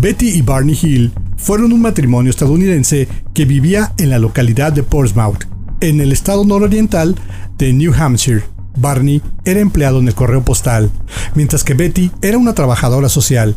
Betty y Barney Hill fueron un matrimonio estadounidense que vivía en la localidad de Portsmouth, en el estado nororiental de New Hampshire. Barney era empleado en el correo postal, mientras que Betty era una trabajadora social.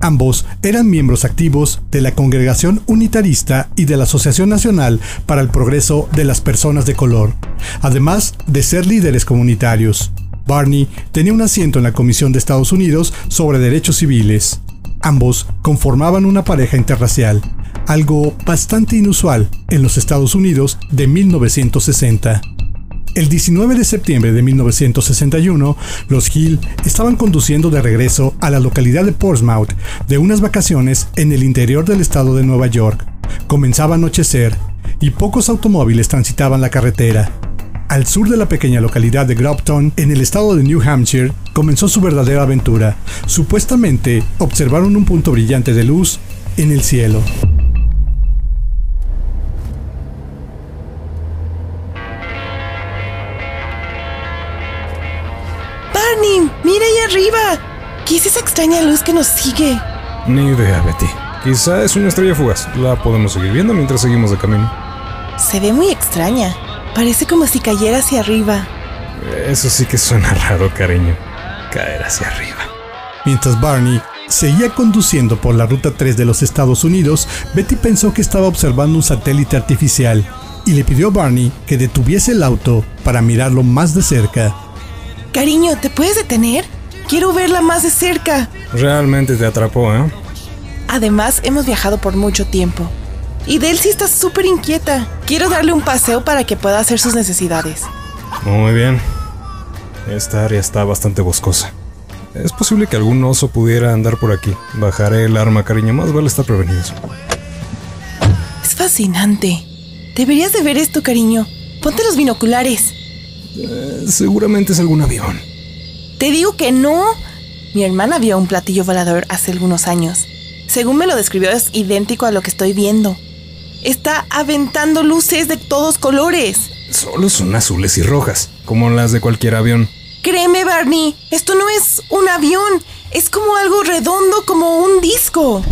Ambos eran miembros activos de la Congregación Unitarista y de la Asociación Nacional para el Progreso de las Personas de Color, además de ser líderes comunitarios. Barney tenía un asiento en la Comisión de Estados Unidos sobre Derechos Civiles. Ambos conformaban una pareja interracial, algo bastante inusual en los Estados Unidos de 1960. El 19 de septiembre de 1961, los Hill estaban conduciendo de regreso a la localidad de Portsmouth de unas vacaciones en el interior del estado de Nueva York. Comenzaba a anochecer y pocos automóviles transitaban la carretera. Al sur de la pequeña localidad de Grafton, en el estado de New Hampshire, comenzó su verdadera aventura. Supuestamente observaron un punto brillante de luz en el cielo. Barney, mira ahí arriba. ¿Qué es esa extraña luz que nos sigue? Ni idea, Betty. Quizá es una estrella fugaz. La podemos seguir viendo mientras seguimos de camino. Se ve muy extraña. Parece como si cayera hacia arriba. Eso sí que suena raro, cariño. Caer hacia arriba. Mientras Barney seguía conduciendo por la Ruta 3 de los Estados Unidos, Betty pensó que estaba observando un satélite artificial y le pidió a Barney que detuviese el auto para mirarlo más de cerca. Cariño, ¿te puedes detener? Quiero verla más de cerca. Realmente te atrapó, ¿eh? Además, hemos viajado por mucho tiempo. Y Delcy está súper inquieta. Quiero darle un paseo para que pueda hacer sus necesidades. Muy bien. Esta área está bastante boscosa. Es posible que algún oso pudiera andar por aquí. Bajaré el arma, cariño. Más vale estar prevenidos. Es fascinante. Deberías de ver esto, cariño. Ponte los binoculares. Eh, seguramente es algún avión. Te digo que no. Mi hermana vio un platillo volador hace algunos años. Según me lo describió, es idéntico a lo que estoy viendo. Está aventando luces de todos colores. Solo son azules y rojas, como las de cualquier avión. Créeme, Barney, esto no es un avión, es como algo redondo, como un disco.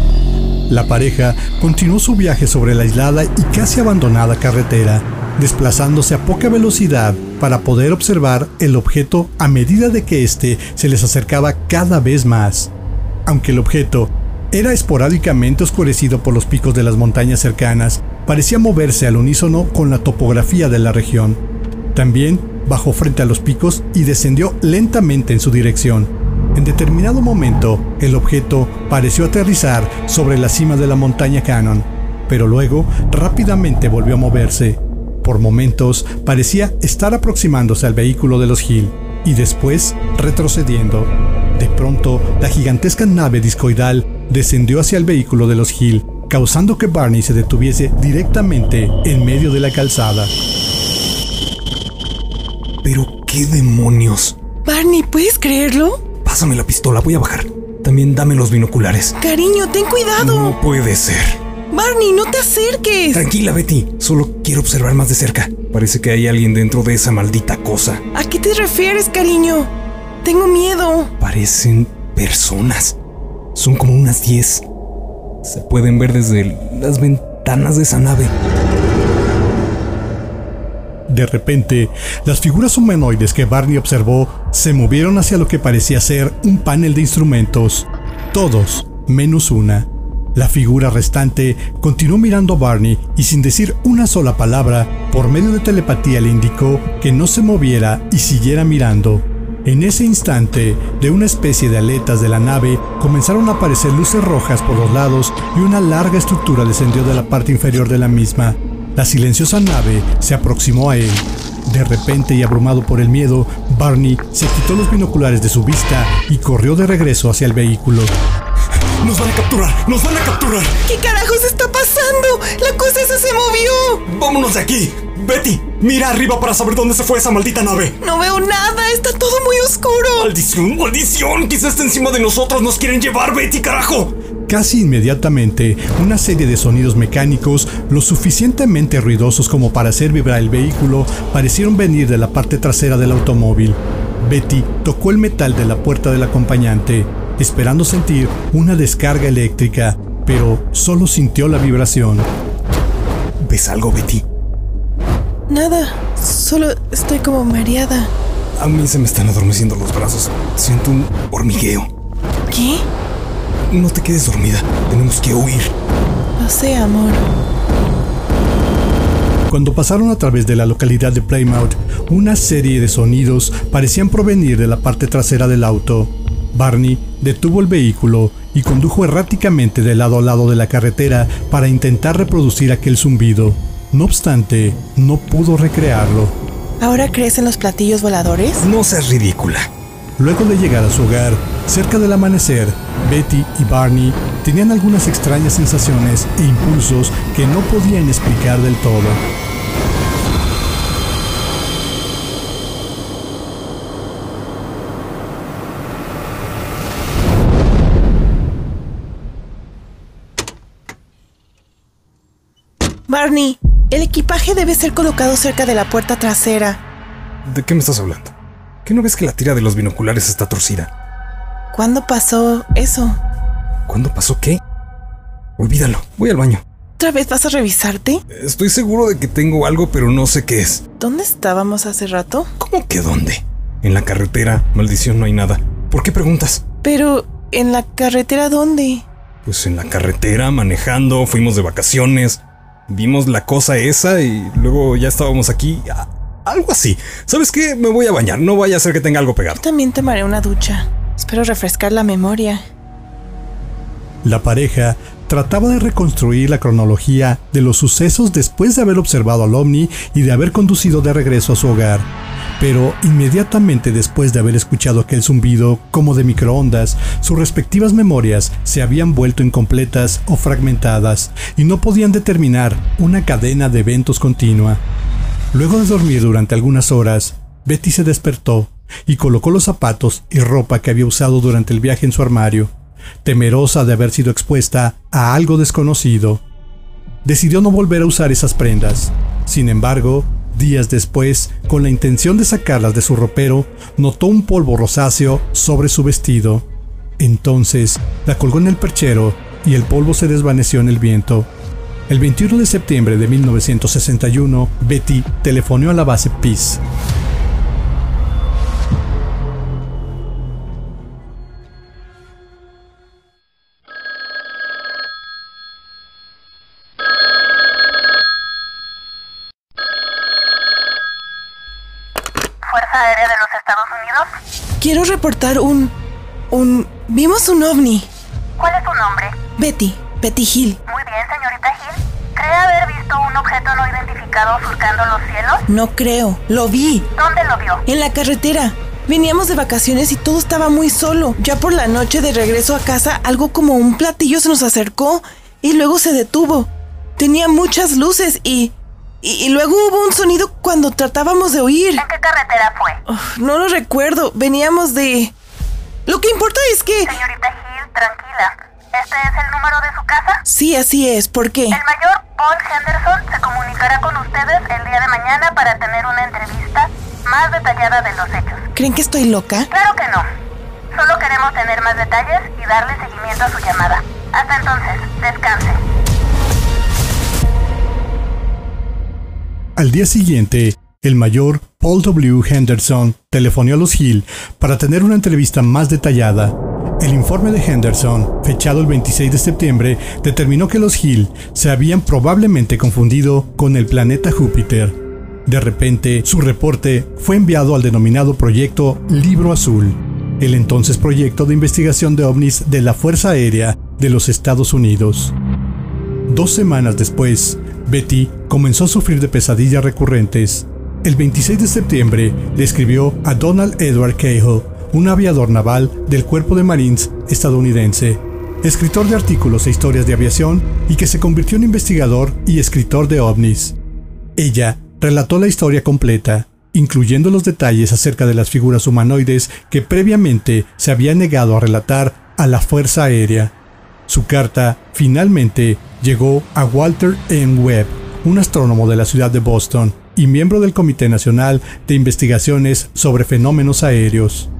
La pareja continuó su viaje sobre la aislada y casi abandonada carretera, desplazándose a poca velocidad para poder observar el objeto a medida de que éste se les acercaba cada vez más. Aunque el objeto era esporádicamente oscurecido por los picos de las montañas cercanas, parecía moverse al unísono con la topografía de la región. También bajó frente a los picos y descendió lentamente en su dirección. En determinado momento, el objeto pareció aterrizar sobre la cima de la montaña Cannon, pero luego rápidamente volvió a moverse. Por momentos parecía estar aproximándose al vehículo de los Hill y después retrocediendo. De pronto, la gigantesca nave discoidal descendió hacia el vehículo de los Hill, causando que Barney se detuviese directamente en medio de la calzada. Pero qué demonios. Barney, ¿puedes creerlo? Pásame la pistola, voy a bajar. También dame los binoculares. Cariño, ten cuidado. No puede ser. Barney, no te acerques. Tranquila, Betty. Solo quiero observar más de cerca. Parece que hay alguien dentro de esa maldita cosa. ¿A qué te refieres, cariño? Tengo miedo. Parecen personas. Son como unas 10. Se pueden ver desde las ventanas de esa nave. De repente, las figuras humanoides que Barney observó se movieron hacia lo que parecía ser un panel de instrumentos. Todos, menos una. La figura restante continuó mirando a Barney y sin decir una sola palabra, por medio de telepatía le indicó que no se moviera y siguiera mirando. En ese instante, de una especie de aletas de la nave comenzaron a aparecer luces rojas por los lados y una larga estructura descendió de la parte inferior de la misma. La silenciosa nave se aproximó a él. De repente y abrumado por el miedo, Barney se quitó los binoculares de su vista y corrió de regreso hacia el vehículo. ¡Nos van a capturar! ¡Nos van a capturar! ¿Qué carajos está pasando? La cosa esa se movió. ¡Vámonos de aquí! Betty, mira arriba para saber dónde se fue esa maldita nave. No veo nada, está todo muy oscuro. ¡Maldición, maldición! Quizás está encima de nosotros, nos quieren llevar, Betty, carajo. Casi inmediatamente, una serie de sonidos mecánicos, lo suficientemente ruidosos como para hacer vibrar el vehículo, parecieron venir de la parte trasera del automóvil. Betty tocó el metal de la puerta del acompañante, esperando sentir una descarga eléctrica, pero solo sintió la vibración. ¿Ves algo, Betty? Nada, solo estoy como mareada. A mí se me están adormeciendo los brazos. Siento un hormigueo. ¿Qué? No te quedes dormida. Tenemos que huir. Lo sé, amor. Cuando pasaron a través de la localidad de Plymouth, una serie de sonidos parecían provenir de la parte trasera del auto. Barney detuvo el vehículo y condujo erráticamente de lado a lado de la carretera para intentar reproducir aquel zumbido. No obstante, no pudo recrearlo. ¿Ahora crees en los platillos voladores? No seas ridícula. Luego de llegar a su hogar, cerca del amanecer, Betty y Barney tenían algunas extrañas sensaciones e impulsos que no podían explicar del todo. Barney, el equipaje debe ser colocado cerca de la puerta trasera. ¿De qué me estás hablando? ¿Qué no ves que la tira de los binoculares está torcida? ¿Cuándo pasó eso? ¿Cuándo pasó qué? Olvídalo, voy al baño. ¿Otra vez vas a revisarte? Estoy seguro de que tengo algo, pero no sé qué es. ¿Dónde estábamos hace rato? ¿Cómo que dónde? En la carretera, maldición, no hay nada. ¿Por qué preguntas? Pero, ¿en la carretera dónde? Pues en la carretera, manejando, fuimos de vacaciones, vimos la cosa esa y luego ya estábamos aquí. Algo así. ¿Sabes qué? Me voy a bañar, no vaya a ser que tenga algo pegado. Yo también tomaré una ducha. Espero refrescar la memoria. La pareja trataba de reconstruir la cronología de los sucesos después de haber observado al ovni y de haber conducido de regreso a su hogar. Pero inmediatamente después de haber escuchado aquel zumbido como de microondas, sus respectivas memorias se habían vuelto incompletas o fragmentadas y no podían determinar una cadena de eventos continua. Luego de dormir durante algunas horas, Betty se despertó y colocó los zapatos y ropa que había usado durante el viaje en su armario, temerosa de haber sido expuesta a algo desconocido. Decidió no volver a usar esas prendas. Sin embargo, días después, con la intención de sacarlas de su ropero, notó un polvo rosáceo sobre su vestido. Entonces, la colgó en el perchero y el polvo se desvaneció en el viento. El 21 de septiembre de 1961, Betty telefoneó a la base Peace. Reportar un... un... Vimos un ovni. ¿Cuál es su nombre? Betty, Betty Hill. Muy bien, señorita Hill. ¿Cree haber visto un objeto no identificado surcando los cielos? No creo. Lo vi. ¿Dónde lo vio? En la carretera. Veníamos de vacaciones y todo estaba muy solo. Ya por la noche de regreso a casa, algo como un platillo se nos acercó y luego se detuvo. Tenía muchas luces y... Y, y luego hubo un sonido cuando tratábamos de huir. ¿En qué carretera fue? No lo recuerdo. Veníamos de... Lo que importa es que... Señorita Hill, tranquila. ¿Este es el número de su casa? Sí, así es. ¿Por qué? El mayor Paul Henderson se comunicará con ustedes el día de mañana para tener una entrevista más detallada de los hechos. ¿Creen que estoy loca? Claro que no. Solo queremos tener más detalles y darle seguimiento a su llamada. Hasta entonces, descanse. Al día siguiente, el mayor Paul W. Henderson telefonó a los Hill para tener una entrevista más detallada. El informe de Henderson, fechado el 26 de septiembre, determinó que los Hill se habían probablemente confundido con el planeta Júpiter. De repente, su reporte fue enviado al denominado proyecto Libro Azul, el entonces proyecto de investigación de ovnis de la Fuerza Aérea de los Estados Unidos. Dos semanas después, Betty comenzó a sufrir de pesadillas recurrentes. El 26 de septiembre le escribió a Donald Edward Cahill, un aviador naval del Cuerpo de Marines estadounidense, escritor de artículos e historias de aviación y que se convirtió en investigador y escritor de ovnis. Ella relató la historia completa, incluyendo los detalles acerca de las figuras humanoides que previamente se había negado a relatar a la Fuerza Aérea. Su carta finalmente llegó a Walter M. Webb, un astrónomo de la ciudad de Boston y miembro del Comité Nacional de Investigaciones sobre Fenómenos Aéreos.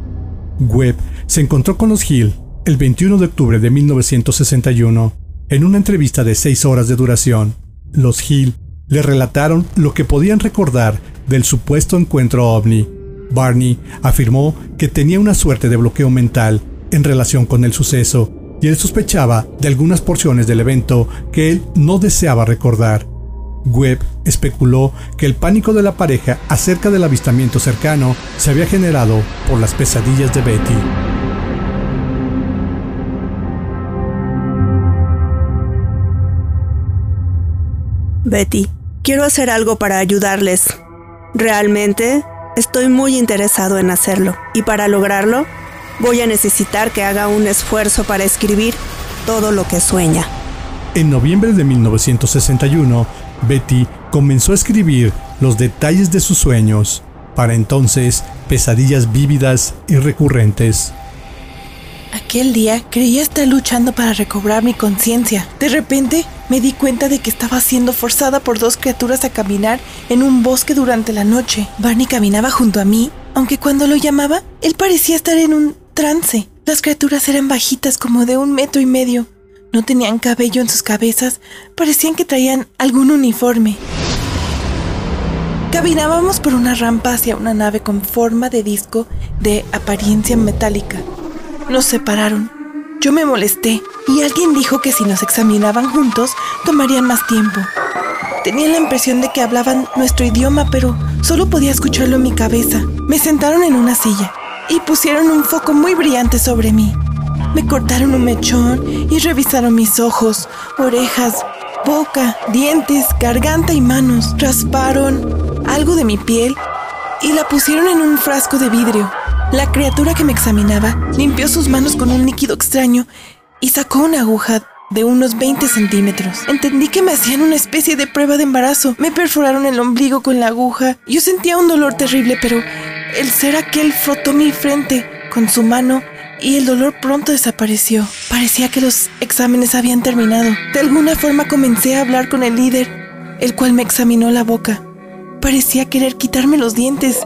Webb se encontró con los Hill el 21 de octubre de 1961. En una entrevista de seis horas de duración, los Hill le relataron lo que podían recordar del supuesto encuentro ovni. Barney afirmó que tenía una suerte de bloqueo mental en relación con el suceso y él sospechaba de algunas porciones del evento que él no deseaba recordar. Webb especuló que el pánico de la pareja acerca del avistamiento cercano se había generado por las pesadillas de Betty. Betty, quiero hacer algo para ayudarles. Realmente estoy muy interesado en hacerlo y para lograrlo voy a necesitar que haga un esfuerzo para escribir todo lo que sueña. En noviembre de 1961, Betty comenzó a escribir los detalles de sus sueños, para entonces pesadillas vívidas y recurrentes. Aquel día creía estar luchando para recobrar mi conciencia. De repente me di cuenta de que estaba siendo forzada por dos criaturas a caminar en un bosque durante la noche. Barney caminaba junto a mí, aunque cuando lo llamaba, él parecía estar en un trance. Las criaturas eran bajitas como de un metro y medio. No tenían cabello en sus cabezas, parecían que traían algún uniforme. Caminábamos por una rampa hacia una nave con forma de disco de apariencia metálica. Nos separaron. Yo me molesté y alguien dijo que si nos examinaban juntos tomarían más tiempo. Tenía la impresión de que hablaban nuestro idioma, pero solo podía escucharlo en mi cabeza. Me sentaron en una silla y pusieron un foco muy brillante sobre mí. Me cortaron un mechón y revisaron mis ojos, orejas, boca, dientes, garganta y manos. Rasparon algo de mi piel y la pusieron en un frasco de vidrio. La criatura que me examinaba limpió sus manos con un líquido extraño y sacó una aguja de unos 20 centímetros. Entendí que me hacían una especie de prueba de embarazo. Me perforaron el ombligo con la aguja. Yo sentía un dolor terrible, pero el ser aquel frotó mi frente con su mano y el dolor pronto desapareció. Parecía que los exámenes habían terminado. De alguna forma comencé a hablar con el líder, el cual me examinó la boca. Parecía querer quitarme los dientes.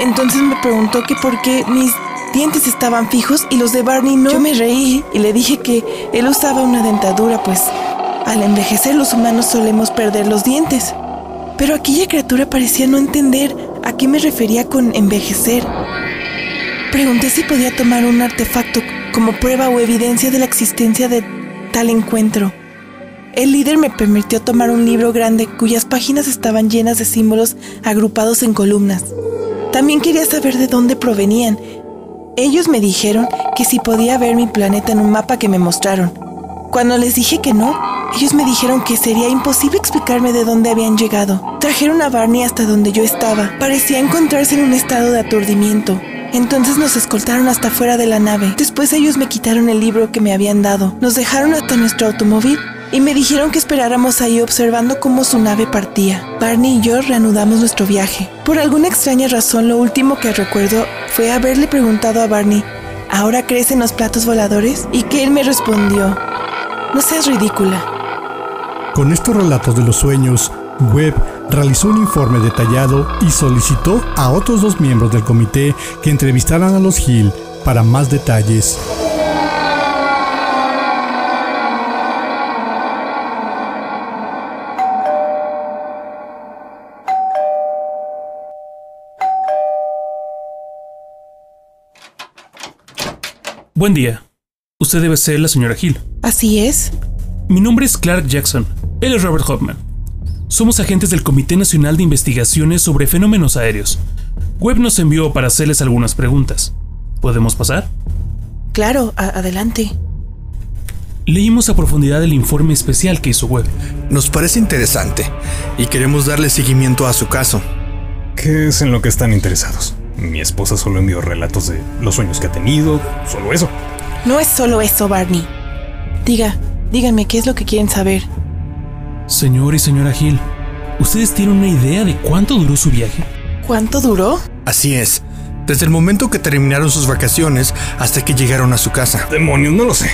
Entonces me preguntó que por qué mis dientes estaban fijos y los de Barney no. Yo me reí y le dije que él usaba una dentadura, pues al envejecer los humanos solemos perder los dientes. Pero aquella criatura parecía no entender a qué me refería con envejecer. Pregunté si podía tomar un artefacto como prueba o evidencia de la existencia de tal encuentro. El líder me permitió tomar un libro grande cuyas páginas estaban llenas de símbolos agrupados en columnas. También quería saber de dónde provenían. Ellos me dijeron que si podía ver mi planeta en un mapa que me mostraron. Cuando les dije que no, ellos me dijeron que sería imposible explicarme de dónde habían llegado. Trajeron a Barney hasta donde yo estaba. Parecía encontrarse en un estado de aturdimiento. Entonces nos escoltaron hasta fuera de la nave. Después ellos me quitaron el libro que me habían dado. Nos dejaron hasta nuestro automóvil y me dijeron que esperáramos ahí observando cómo su nave partía. Barney y yo reanudamos nuestro viaje. Por alguna extraña razón, lo último que recuerdo fue haberle preguntado a Barney, ¿ahora crees en los platos voladores? Y que él me respondió, no seas ridícula. Con estos relatos de los sueños, Webb realizó un informe detallado y solicitó a otros dos miembros del comité que entrevistaran a los Hill para más detalles. Buen día. Usted debe ser la señora Hill. Así es. Mi nombre es Clark Jackson. Él es Robert Hoffman. Somos agentes del Comité Nacional de Investigaciones sobre Fenómenos Aéreos. Webb nos envió para hacerles algunas preguntas. ¿Podemos pasar? Claro, adelante. Leímos a profundidad el informe especial que hizo Webb. Nos parece interesante y queremos darle seguimiento a su caso. ¿Qué es en lo que están interesados? Mi esposa solo envió relatos de los sueños que ha tenido, solo eso. No es solo eso, Barney. Diga, díganme qué es lo que quieren saber. Señor y señora Hill, ¿ustedes tienen una idea de cuánto duró su viaje? ¿Cuánto duró? Así es. Desde el momento que terminaron sus vacaciones hasta que llegaron a su casa. Demonios, no lo sé.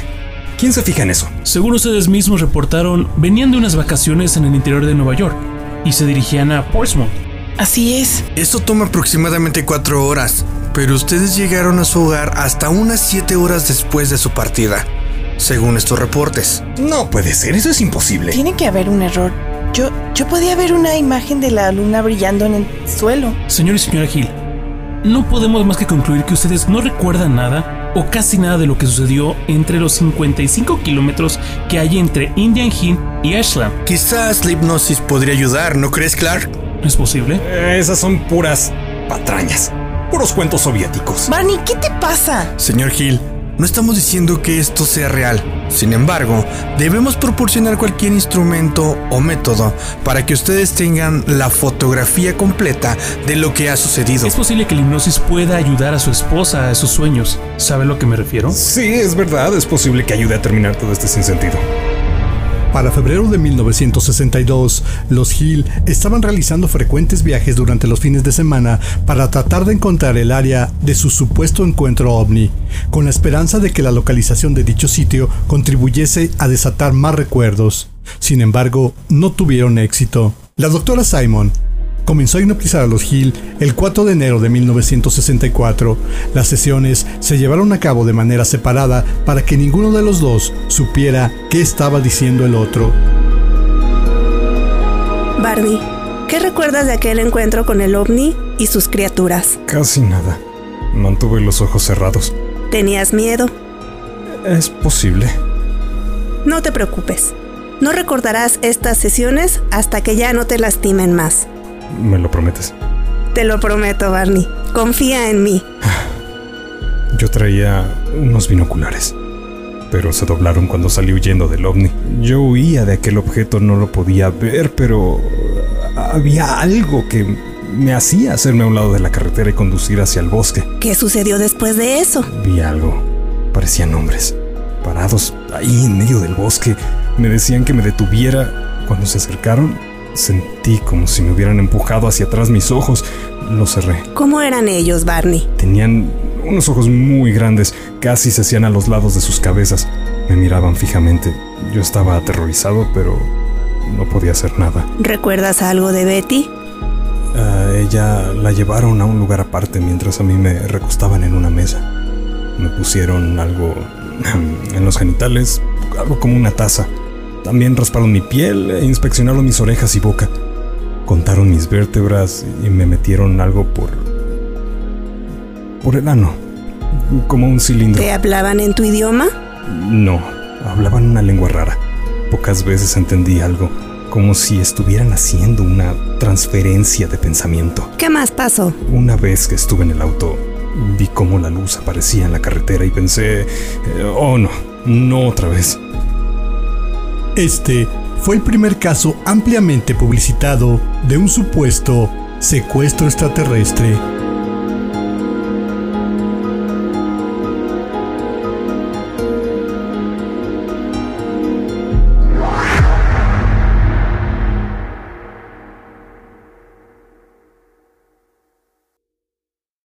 ¿Quién se fija en eso? Según ustedes mismos reportaron, venían de unas vacaciones en el interior de Nueva York y se dirigían a Portsmouth. Así es. Esto toma aproximadamente cuatro horas, pero ustedes llegaron a su hogar hasta unas siete horas después de su partida. Según estos reportes. No puede ser, eso es imposible. Tiene que haber un error. Yo, yo podía ver una imagen de la luna brillando en el suelo. Señor y señora Hill, no podemos más que concluir que ustedes no recuerdan nada o casi nada de lo que sucedió entre los 55 kilómetros que hay entre Indian Hill y Ashland. Quizás la hipnosis podría ayudar, ¿no crees, Clark? ¿Es posible? Eh, Esas son puras patrañas, puros cuentos soviéticos. Barney, ¿qué te pasa? Señor Hill, no estamos diciendo que esto sea real. Sin embargo, debemos proporcionar cualquier instrumento o método para que ustedes tengan la fotografía completa de lo que ha sucedido. Es posible que la hipnosis pueda ayudar a su esposa a esos sueños. ¿Sabe a lo que me refiero? Sí, es verdad, es posible que ayude a terminar todo este sinsentido. Para febrero de 1962, los Hill estaban realizando frecuentes viajes durante los fines de semana para tratar de encontrar el área de su supuesto encuentro ovni, con la esperanza de que la localización de dicho sitio contribuyese a desatar más recuerdos. Sin embargo, no tuvieron éxito. La doctora Simon comenzó a hipnotizar a los Hill el 4 de enero de 1964. Las sesiones se llevaron a cabo de manera separada para que ninguno de los dos supiera qué estaba diciendo el otro. Barney, ¿qué recuerdas de aquel encuentro con el ovni y sus criaturas? Casi nada. Mantuve los ojos cerrados. ¿Tenías miedo? Es posible. No te preocupes. No recordarás estas sesiones hasta que ya no te lastimen más. ¿Me lo prometes? Te lo prometo, Barney. Confía en mí. Yo traía unos binoculares, pero se doblaron cuando salí huyendo del ovni. Yo huía de aquel objeto, no lo podía ver, pero había algo que me hacía hacerme a un lado de la carretera y conducir hacia el bosque. ¿Qué sucedió después de eso? Vi algo. Parecían hombres, parados ahí en medio del bosque. Me decían que me detuviera. Cuando se acercaron, sentí como si me hubieran empujado hacia atrás mis ojos. Los cerré. ¿Cómo eran ellos, Barney? Tenían unos ojos muy grandes, casi se hacían a los lados de sus cabezas. Me miraban fijamente. Yo estaba aterrorizado, pero no podía hacer nada. ¿Recuerdas algo de Betty? A ella la llevaron a un lugar aparte mientras a mí me recostaban en una mesa. Me pusieron algo en los genitales, algo como una taza. También rasparon mi piel e inspeccionaron mis orejas y boca. Contaron mis vértebras y me metieron algo por... por el ano. Como un cilindro. ¿Te hablaban en tu idioma? No, hablaban una lengua rara. Pocas veces entendí algo, como si estuvieran haciendo una transferencia de pensamiento. ¿Qué más pasó? Una vez que estuve en el auto, vi cómo la luz aparecía en la carretera y pensé, eh, oh no, no otra vez. Este fue el primer caso ampliamente publicitado de un supuesto secuestro extraterrestre